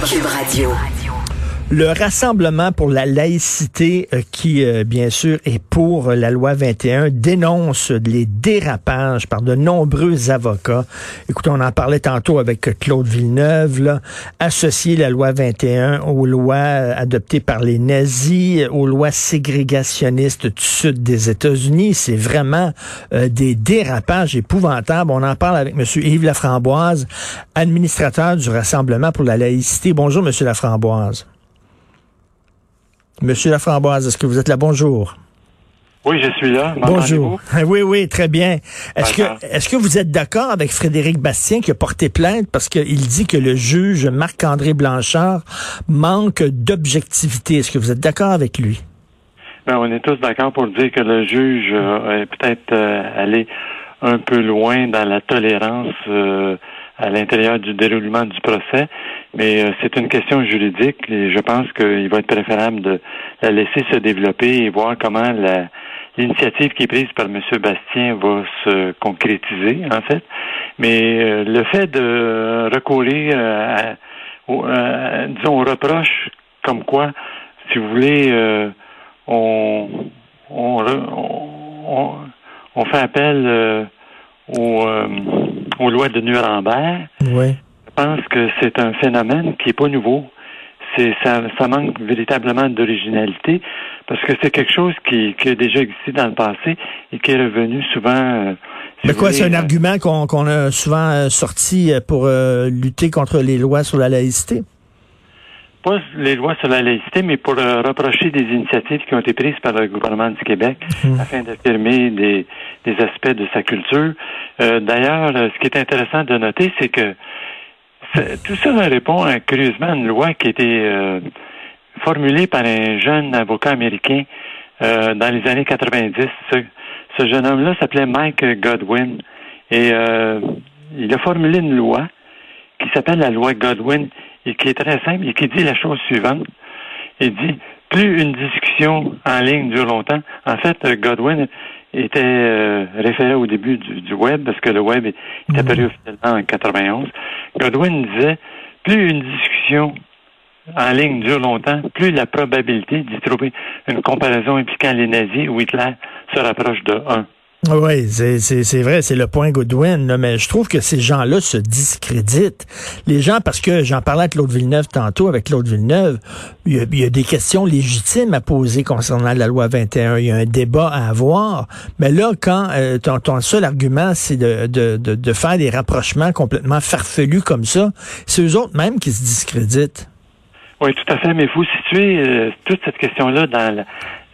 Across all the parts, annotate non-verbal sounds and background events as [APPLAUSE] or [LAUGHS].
Cube Radio. Le Rassemblement pour la laïcité, euh, qui euh, bien sûr est pour la loi 21, dénonce les dérapages par de nombreux avocats. Écoutez, on en parlait tantôt avec Claude Villeneuve, là, associer la loi 21 aux lois euh, adoptées par les nazis, aux lois ségrégationnistes du sud des États-Unis, c'est vraiment des dérapages épouvantables. On en parle avec M. Yves Laframboise, administrateur du Rassemblement pour la laïcité. Bonjour, M. Laframboise. Monsieur Laframboise, est-ce que vous êtes là? Bonjour. Oui, je suis là. Bonjour. [LAUGHS] Oui, oui, très bien. Est-ce que, est-ce que vous êtes d'accord avec Frédéric Bastien qui a porté plainte parce qu'il dit que le juge Marc-André Blanchard manque d'objectivité? Est-ce que vous êtes d'accord avec lui? Ben, on est tous d'accord pour dire que le juge euh, est peut-être euh, allé un peu loin dans la tolérance euh, à l'intérieur du déroulement du procès, mais euh, c'est une question juridique et je pense qu'il va être préférable de la laisser se développer et voir comment l'initiative qui est prise par M. Bastien va se concrétiser, en fait. Mais euh, le fait de recourir à, disons, on reproche comme quoi, si vous voulez, on, on, on, on, fait appel au aux lois de Nuremberg. Oui. Je pense que c'est un phénomène qui n'est pas nouveau. C'est ça, ça manque véritablement d'originalité parce que c'est quelque chose qui, qui, a déjà existé dans le passé et qui est revenu souvent. Euh, Mais quoi, c'est un euh, argument qu'on a souvent euh, sorti pour lutter contre les lois sur la laïcité? Pas les lois sur la laïcité, mais pour euh, reprocher des initiatives qui ont été prises par le gouvernement du Québec mhm. afin d'affirmer des, des, aspects de sa culture. Euh, D'ailleurs, ce qui est intéressant de noter, c'est que tout ça répond curieusement à une loi qui a été euh, formulée par un jeune avocat américain euh, dans les années 90. Ce, ce jeune homme-là s'appelait Mike Godwin et il a formulé une loi qui s'appelle la loi Godwin et qui est très simple et qui dit la chose suivante. Il dit plus une discussion en ligne dure longtemps. En fait, Godwin était euh, référé au début du, web parce que le web est, mhm. apparu officiellement en 91. Godwin disait plus une discussion en ligne dure longtemps, plus la probabilité d'y trouver une comparaison impliquant les nazis ou Hitler se rapproche de 1. Oui, c'est vrai, c'est le point Goodwin, mais je trouve que ces gens-là se discréditent. Les gens, parce que j'en parlais avec Claude Villeneuve tantôt, avec Claude Villeneuve, il y, a, des questions légitimes à poser concernant la loi 21. Il y a un débat à avoir. Mais là, quand euh, ton, seul argument, c'est de, de, de, faire des rapprochements complètement farfelus comme ça, c'est eux autres même qui se discréditent. Oui, tout à fait, mais il faut situer euh, toute cette question-là dans la,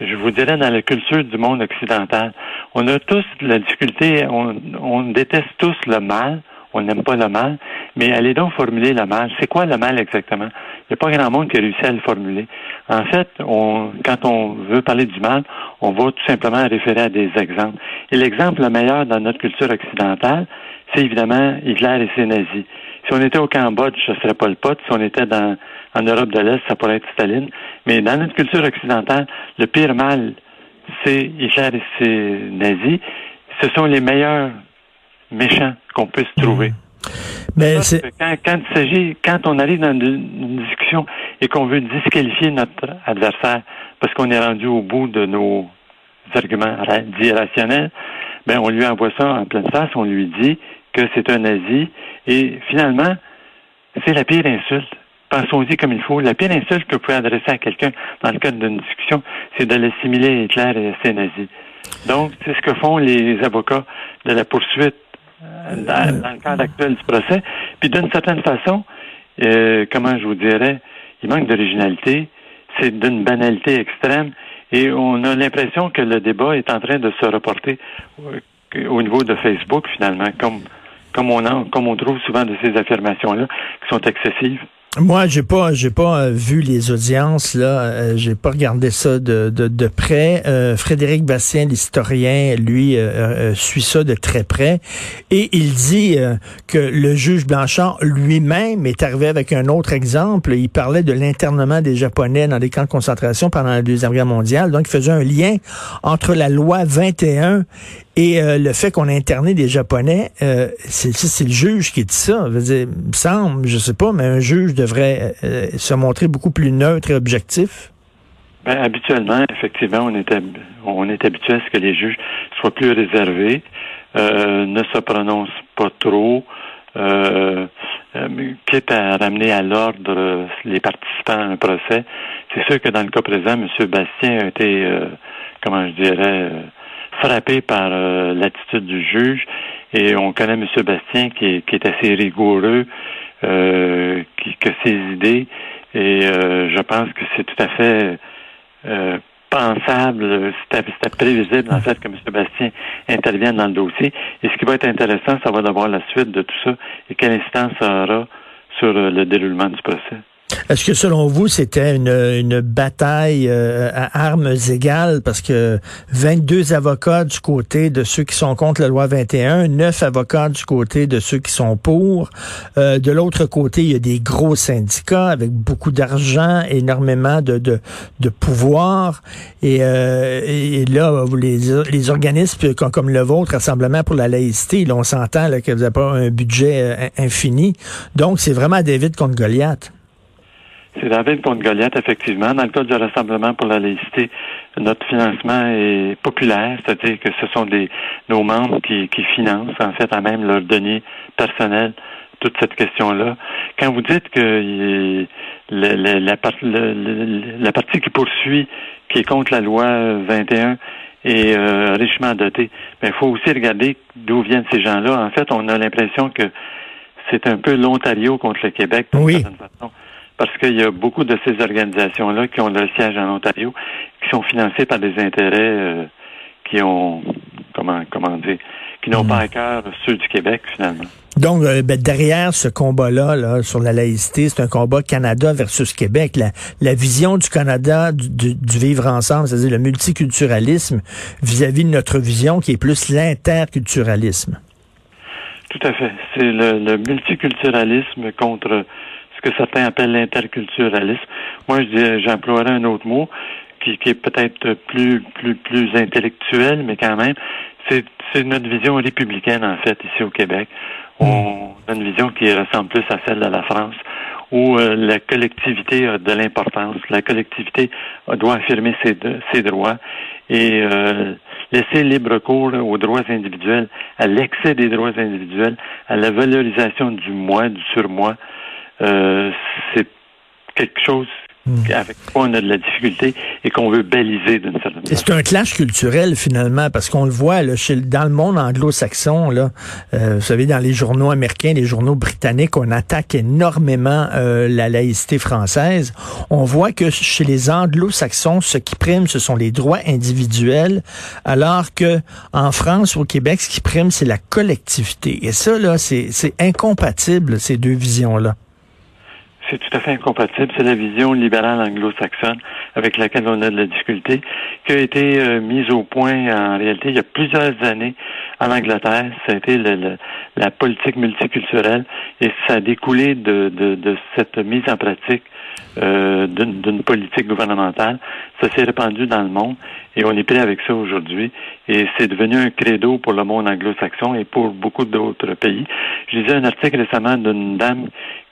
je vous dirais, dans la culture du monde occidental. On a tous la difficulté, on, déteste tous le mal, on n'aime pas le mal, mais allez donc formuler le mal. C'est quoi le mal exactement? Il n'y a pas grand monde qui a réussi à le formuler. En fait, on, quand on veut parler du mal, on va tout simplement référer à des exemples. Et l'exemple le meilleur dans notre culture occidentale, c'est évidemment Hitler et ses nazis. Si on était au Cambodge, ce serait pas le pote. Si on était dans, en Europe de l'Est, ça pourrait être Staline. Mais dans notre culture occidentale, le pire mal, c'est Hitler et ses nazis. Ce sont les meilleurs méchants qu'on puisse trouver. Mais c'est... Quand, quand, il s'agit, quand on arrive dans une, discussion et qu'on veut disqualifier notre adversaire parce qu'on est rendu au bout de nos arguments dits rationnels, ben on lui envoie ça en pleine face, on lui dit que c'est un nazi et finalement, c'est la pire insulte. Pensons-y comme il faut. La pire insulte que vous pouvez adresser à quelqu'un dans le cadre d'une discussion, c'est de l'assimiler à Hitler et à ses nazis. Donc, c'est ce que font les avocats de la poursuite euh, dans, le cadre actuel du procès. Puis d'une certaine façon, euh, comment je vous dirais, il manque d'originalité, c'est d'une banalité extrême, et on a l'impression que le débat est en train de se reporter euh, au niveau de Facebook, finalement, comme comme on, comme on trouve souvent de ces affirmations-là, qui sont excessives. Moi, j'ai pas, j'ai pas euh, vu les audiences là. Euh, j'ai pas regardé ça de de, de près. Euh, Frédéric Bastien, l'historien, lui suit ça de très près et il dit que le juge Blanchard lui-même est arrivé avec un autre exemple. Il parlait de l'internement des Japonais dans des camps de concentration pendant la deuxième guerre mondiale. Donc, il faisait un lien entre la loi 21 Et le fait qu'on a interné des Japonais, c'est le juge qui dit ça. Je dire, il me semble, je sais pas, mais un juge devrait se montrer beaucoup plus neutre et objectif. Ben, habituellement, effectivement, on est, on est habitué à ce que les juges soient plus réservés, euh, ne se prononcent pas trop, euh, euh, quitte à ramener à l'ordre les participants à un procès. C'est sûr que dans le cas présent, M. Bastien a été, euh, comment je dirais, frappé par l'attitude du juge et on connaît M. Bastien qui est, qui est assez rigoureux, qui, que ses idées et je pense que c'est tout à fait euh, pensable, c'était prévisible en fait que M. Bastien intervienne dans le dossier. Et ce qui va être intéressant, ça va d'avoir la suite de tout ça et quelle instance ça aura sur le déroulement du procès. Est-ce que selon vous, c'était une, bataille euh, à armes égales? Parce que 22 avocats du côté de ceux qui sont contre la loi 21, 9 avocats du côté de ceux qui sont pour. Euh, de l'autre côté, il y a des gros syndicats avec beaucoup d'argent, énormément de, de, de pouvoir. Et, euh, là, les, les organismes comme, comme, le vôtre, Rassemblement pour la laïcité, là, on s'entend que vous n'avez pas un budget infini. Donc, c'est vraiment David contre Goliath. C'est David contre Goliath, effectivement. Dans le cas du Rassemblement pour la laïcité, notre financement est populaire, c'est-à-dire que ce sont des nos membres qui, qui financent, en fait, à même leur denier personnel toute cette question-là. Quand vous dites que la, la, partie qui poursuit, qui est contre la loi 21, est euh, richement dotée, mais il faut aussi regarder d'où viennent ces gens-là. En fait, on a l'impression que c'est un peu l'Ontario contre le Québec, d'une certaine façon parce qu'il y a beaucoup de ces organisations-là qui ont leur siège en Ontario, qui sont financées par des intérêts euh, qui ont, comment, comment dire, qui n'ont hmm. pas à cœur ceux du Québec, finalement. Donc, euh, ben, derrière ce combat-là là, sur la laïcité, c'est un combat Canada versus Québec. La, la vision du Canada du, du, vivre ensemble, c'est-à-dire le multiculturalisme vis-à-vis de notre vision qui est plus l'interculturalisme. Tout à fait. C'est le, le multiculturalisme contre que certains appellent l'interculturalisme. Moi, je j'emploierais un autre mot qui, qui est peut-être plus, plus, plus intellectuel, mais quand même, c'est, c'est notre vision républicaine, en fait, ici au Québec. Hmm. On a une vision qui ressemble plus à celle de la France, où euh, la collectivité a de l'importance. La collectivité doit affirmer ses, ses droits et euh, laisser libre cours aux droits individuels, à l'excès des droits individuels, à la valorisation du moi, du surmoi, euh, c'est quelque chose hmm. avec quoi on a de la difficulté et qu'on veut baliser d'une certaine façon. C'est un clash culturel finalement parce qu'on le voit là, chez, dans le monde anglo-saxon là, euh, vous savez dans les journaux américains, les journaux britanniques, on attaque énormément euh, la laïcité française. On voit que chez les anglo-saxons, ce qui prime, ce sont les droits individuels, alors que en France ou au Québec, ce qui prime, c'est la collectivité. Et ça là, c'est incompatible ces deux visions là. C'est tout à fait incompatible. C'est la vision libérale anglo-saxonne avec laquelle on a de la difficulté, qui a été euh, mise au point en réalité il y a plusieurs années en Angleterre. Ça a été la politique multiculturelle et ça a découlé de, de, de cette mise en pratique euh, d'une politique gouvernementale. Ça s'est répandu dans le monde et on est pris avec ça aujourd'hui. Et c'est devenu un credo pour le monde anglo-saxon et pour beaucoup d'autres pays. Je lisais un article récemment d'une dame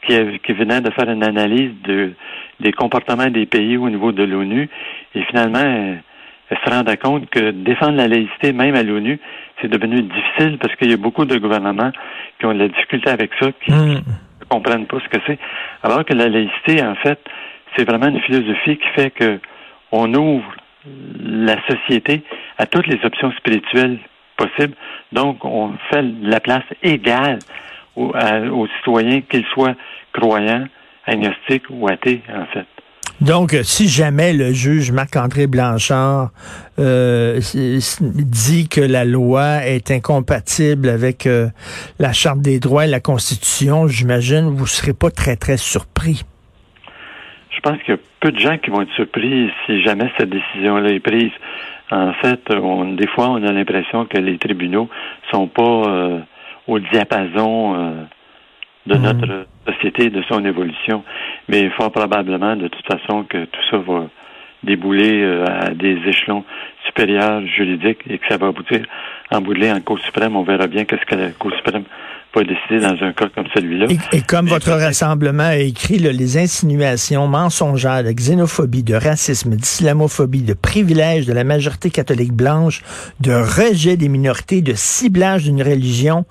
qui, qui venait de faire une analyse de, des comportements des pays au niveau de l'ONU. Et finalement, elle, se rendait compte que défendre la laïcité, même à l'ONU, c'est devenu difficile parce qu'il y a beaucoup de gouvernements qui ont de la difficulté avec ça, qui hmm. ne comprennent pas ce que c'est. Alors que la laïcité, en fait, c'est vraiment une philosophie qui fait que on ouvre la société à toutes les options spirituelles possibles. Donc, on fait la place égale aux, citoyens, qu'ils soient croyants, agnostiques ou athées, en fait. Donc, euh, si jamais le juge Marc-André Blanchard euh, dit que la loi est incompatible avec euh, la Charte des droits et la Constitution, j'imagine vous ne serez pas très, très surpris. Je pense qu'il y a peu de gens qui vont être surpris si jamais cette décision-là est prise. En fait, des fois, on a l'impression que les tribunaux sont pas au diapason euh, de mhm. notre société, de son évolution. Mais fort probablement, de toute façon, que tout ça va débouler euh, à des échelons supérieurs juridiques et que ça va aboutir en bout de ligne, en Cour suprême, on verra bien qu'est-ce que la Cour suprême va décider dans un cas comme celui-là. Et, comme votre rassemblement a écrit, les insinuations mensongères de xénophobie, de racisme, d'islamophobie, de privilèges de la majorité catholique blanche, de rejet des minorités, de ciblage d'une religion,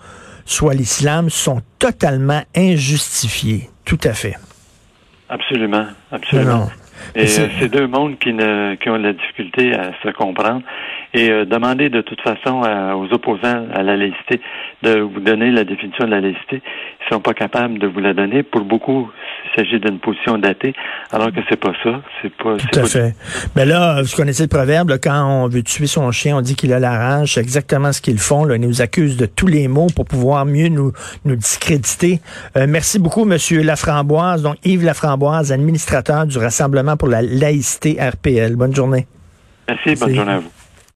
soit l'islam, sont totalement injustifiés. Tout à fait. Absolument, absolument. Et euh, c'est deux mondes qui, ne, qui ont de la difficulté à se comprendre. Et euh, demander de toute façon aux opposants à la laïcité de vous donner la définition de la laïcité, ils sont pas capables de vous la donner. Pour beaucoup, il s'agit d'une position datée, alors que c'est pas ça. C'est pas. Tout à fait. Mais là, vous connaissez le proverbe, quand on veut tuer son chien, on dit qu'il a la rage. C'est exactement ce qu'ils font. Là. Ils nous accusent de tous les mots pour pouvoir mieux nous, nous discréditer. Euh, merci beaucoup, Monsieur Laframboise. Donc, Yves Laframboise, administrateur du Rassemblement pour la laïcité RPL. Bonne journée. Merci, bonne journée à vous.